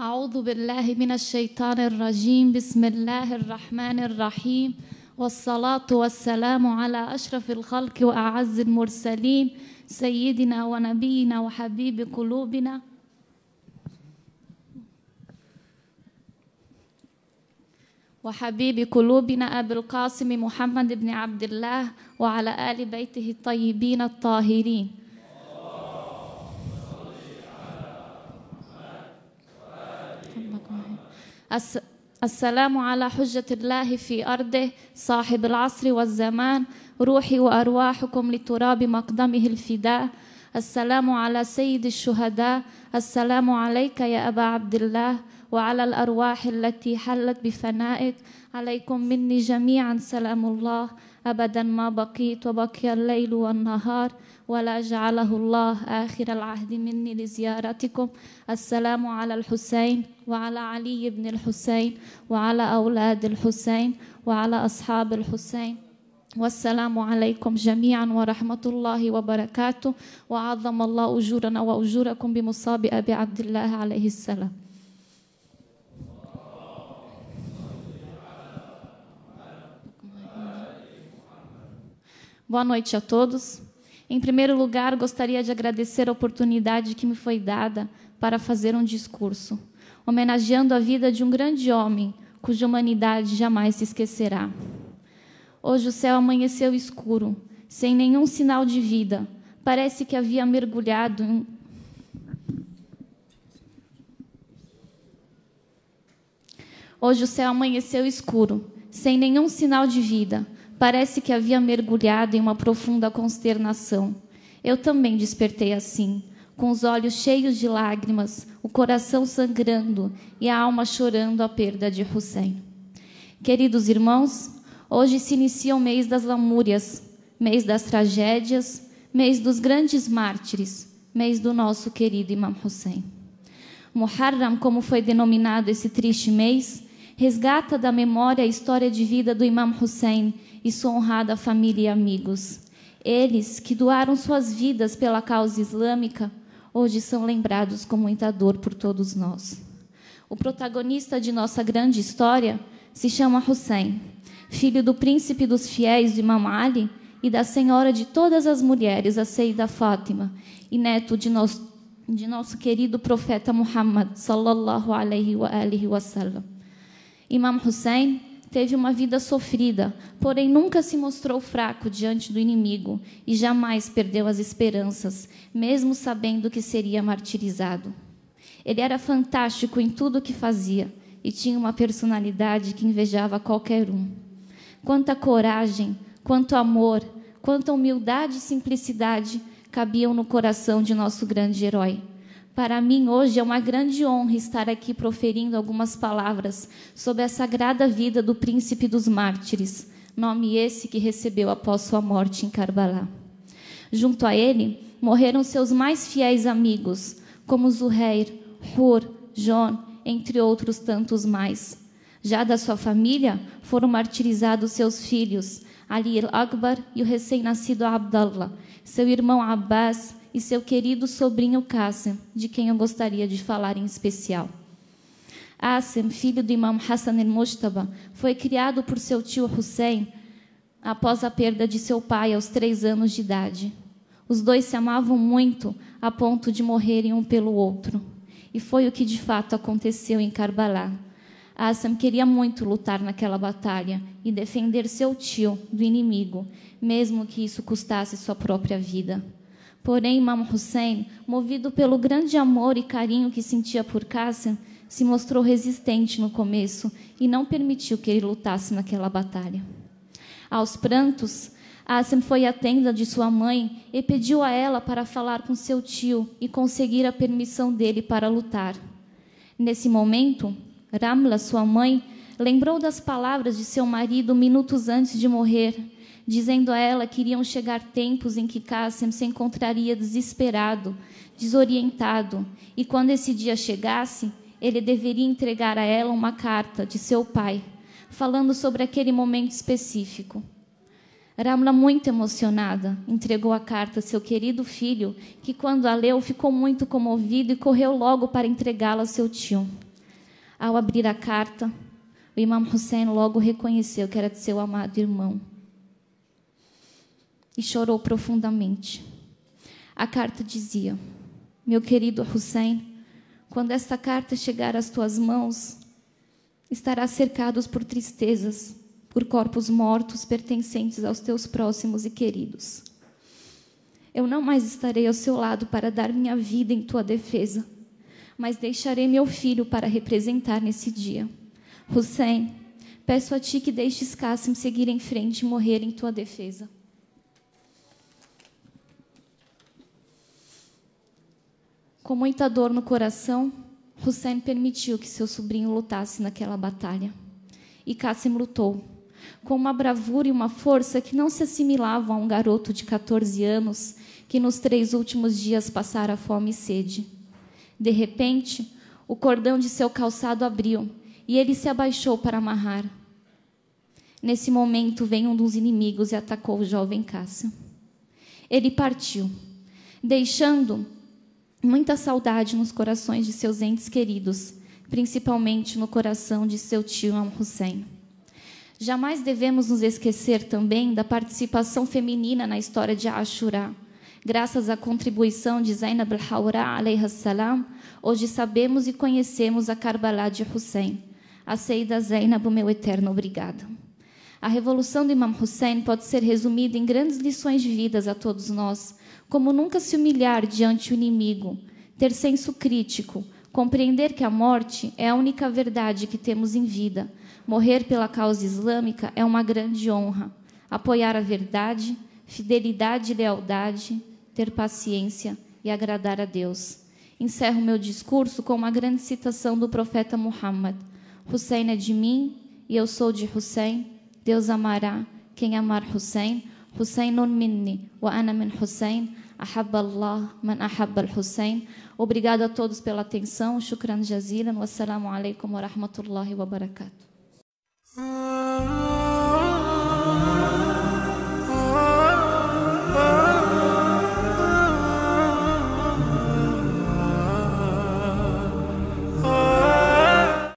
أعوذ بالله من الشيطان الرجيم. بسم الله الرحمن الرحيم. والصلاة والسلام على أشرف الخلق وأعز المرسلين سيدنا ونبينا وحبيب قلوبنا. وحبيب قلوبنا أبي القاسم محمد بن عبد الله وعلى آل بيته الطيبين الطاهرين. السلام على حجة الله في أرضه صاحب العصر والزمان روحي وأرواحكم لتراب مقدمه الفداء. السلام على سيد الشهداء. السلام عليك يا أبا عبد الله وعلى الأرواح التي حلت بفنائك. عليكم مني جميعا سلام الله. أبدا ما بقيت وبقي الليل والنهار ولا جعله الله آخر العهد مني لزيارتكم. السلام على الحسين وعلى علي بن الحسين وعلى أولاد الحسين وعلى أصحاب الحسين. والسلام عليكم جميعا ورحمة الله وبركاته. وعظم الله أجورنا وأجوركم بمصاب أبي عبد الله عليه السلام. Boa noite a todos. Em primeiro lugar, gostaria de agradecer a oportunidade que me foi dada para fazer um discurso, homenageando a vida de um grande homem cuja humanidade jamais se esquecerá. Hoje o céu amanheceu escuro, sem nenhum sinal de vida. Parece que havia mergulhado em Hoje o céu amanheceu escuro, sem nenhum sinal de vida. Parece que havia mergulhado em uma profunda consternação. Eu também despertei assim, com os olhos cheios de lágrimas, o coração sangrando e a alma chorando a perda de Hussein. Queridos irmãos, hoje se inicia o mês das lamúrias, mês das tragédias, mês dos grandes mártires, mês do nosso querido Imam Hussein. Muharram, como foi denominado esse triste mês, resgata da memória a história de vida do Imam Hussein e sua honrada família e amigos. Eles, que doaram suas vidas pela causa islâmica, hoje são lembrados com muita dor por todos nós. O protagonista de nossa grande história se chama Hussein, filho do príncipe dos fiéis do Imam Ali e da senhora de todas as mulheres, a Seida Fátima, e neto de nosso, de nosso querido profeta Muhammad, sallallahu alaihi wa alihi wasallam. Imam Hussein teve uma vida sofrida, porém nunca se mostrou fraco diante do inimigo e jamais perdeu as esperanças, mesmo sabendo que seria martirizado. Ele era fantástico em tudo o que fazia e tinha uma personalidade que invejava qualquer um. Quanta coragem, quanto amor, quanta humildade e simplicidade cabiam no coração de nosso grande herói. Para mim, hoje é uma grande honra estar aqui proferindo algumas palavras sobre a sagrada vida do príncipe dos mártires, nome esse que recebeu após sua morte em Karbala. Junto a ele, morreram seus mais fiéis amigos, como Zuhair, Hur, John, entre outros tantos mais. Já da sua família, foram martirizados seus filhos, Ali al-Akbar e o recém-nascido Abdallah, seu irmão Abbas e seu querido sobrinho Qasim, de quem eu gostaria de falar em especial. Asim, filho do Imam Hassan al-Mujtaba, foi criado por seu tio Hussein após a perda de seu pai aos três anos de idade. Os dois se amavam muito a ponto de morrerem um pelo outro. E foi o que de fato aconteceu em Karbala. Assam queria muito lutar naquela batalha e defender seu tio do inimigo, mesmo que isso custasse sua própria vida. Porém, Imam Hussein, movido pelo grande amor e carinho que sentia por Qasim, se mostrou resistente no começo e não permitiu que ele lutasse naquela batalha. Aos prantos, Assem foi à tenda de sua mãe e pediu a ela para falar com seu tio e conseguir a permissão dele para lutar. Nesse momento, Ramla, sua mãe, lembrou das palavras de seu marido minutos antes de morrer, dizendo a ela que iriam chegar tempos em que Qasim se encontraria desesperado, desorientado, e quando esse dia chegasse, ele deveria entregar a ela uma carta de seu pai, falando sobre aquele momento específico. Ramla, muito emocionada, entregou a carta a seu querido filho, que, quando a leu, ficou muito comovido e correu logo para entregá-la a seu tio. Ao abrir a carta, o Imam Hussein logo reconheceu que era de seu amado irmão e chorou profundamente. A carta dizia: Meu querido Hussein, quando esta carta chegar às tuas mãos, estarás cercados por tristezas, por corpos mortos pertencentes aos teus próximos e queridos. Eu não mais estarei ao seu lado para dar minha vida em tua defesa, mas deixarei meu filho para representar nesse dia. Hussein, peço a ti que deixes Cassim seguir em frente e morrer em tua defesa. Com muita dor no coração, Hussein permitiu que seu sobrinho lutasse naquela batalha. E Cassim lutou, com uma bravura e uma força que não se assimilavam a um garoto de 14 anos que nos três últimos dias passara fome e sede. De repente, o cordão de seu calçado abriu e ele se abaixou para amarrar. Nesse momento, veio um dos inimigos e atacou o jovem Cássio. Ele partiu, deixando muita saudade nos corações de seus entes queridos, principalmente no coração de seu tio Am Hussein. Jamais devemos nos esquecer também da participação feminina na história de Ashura. Graças à contribuição de Zainab al-Hawra, salam, hoje sabemos e conhecemos a Karbala de Hussein. A Seida Zainab, meu eterno obrigado. A revolução do Imam Hussein pode ser resumida em grandes lições de vidas a todos nós, como nunca se humilhar diante o inimigo, ter senso crítico, compreender que a morte é a única verdade que temos em vida. Morrer pela causa islâmica é uma grande honra. Apoiar a verdade, fidelidade e lealdade, ter paciência e agradar a Deus. Encerro meu discurso com uma grande citação do profeta Muhammad: Hussein é de mim e eu sou de Hussein. Deus amará. Quem amar Hussein, Husseinun minni, wa ana min Hussein, ahabballah man ahabbal Hussein. Obrigado a todos pela atenção, shukran jazilan, wassalamu alaikum wa rahmatullahi wa barakatuh.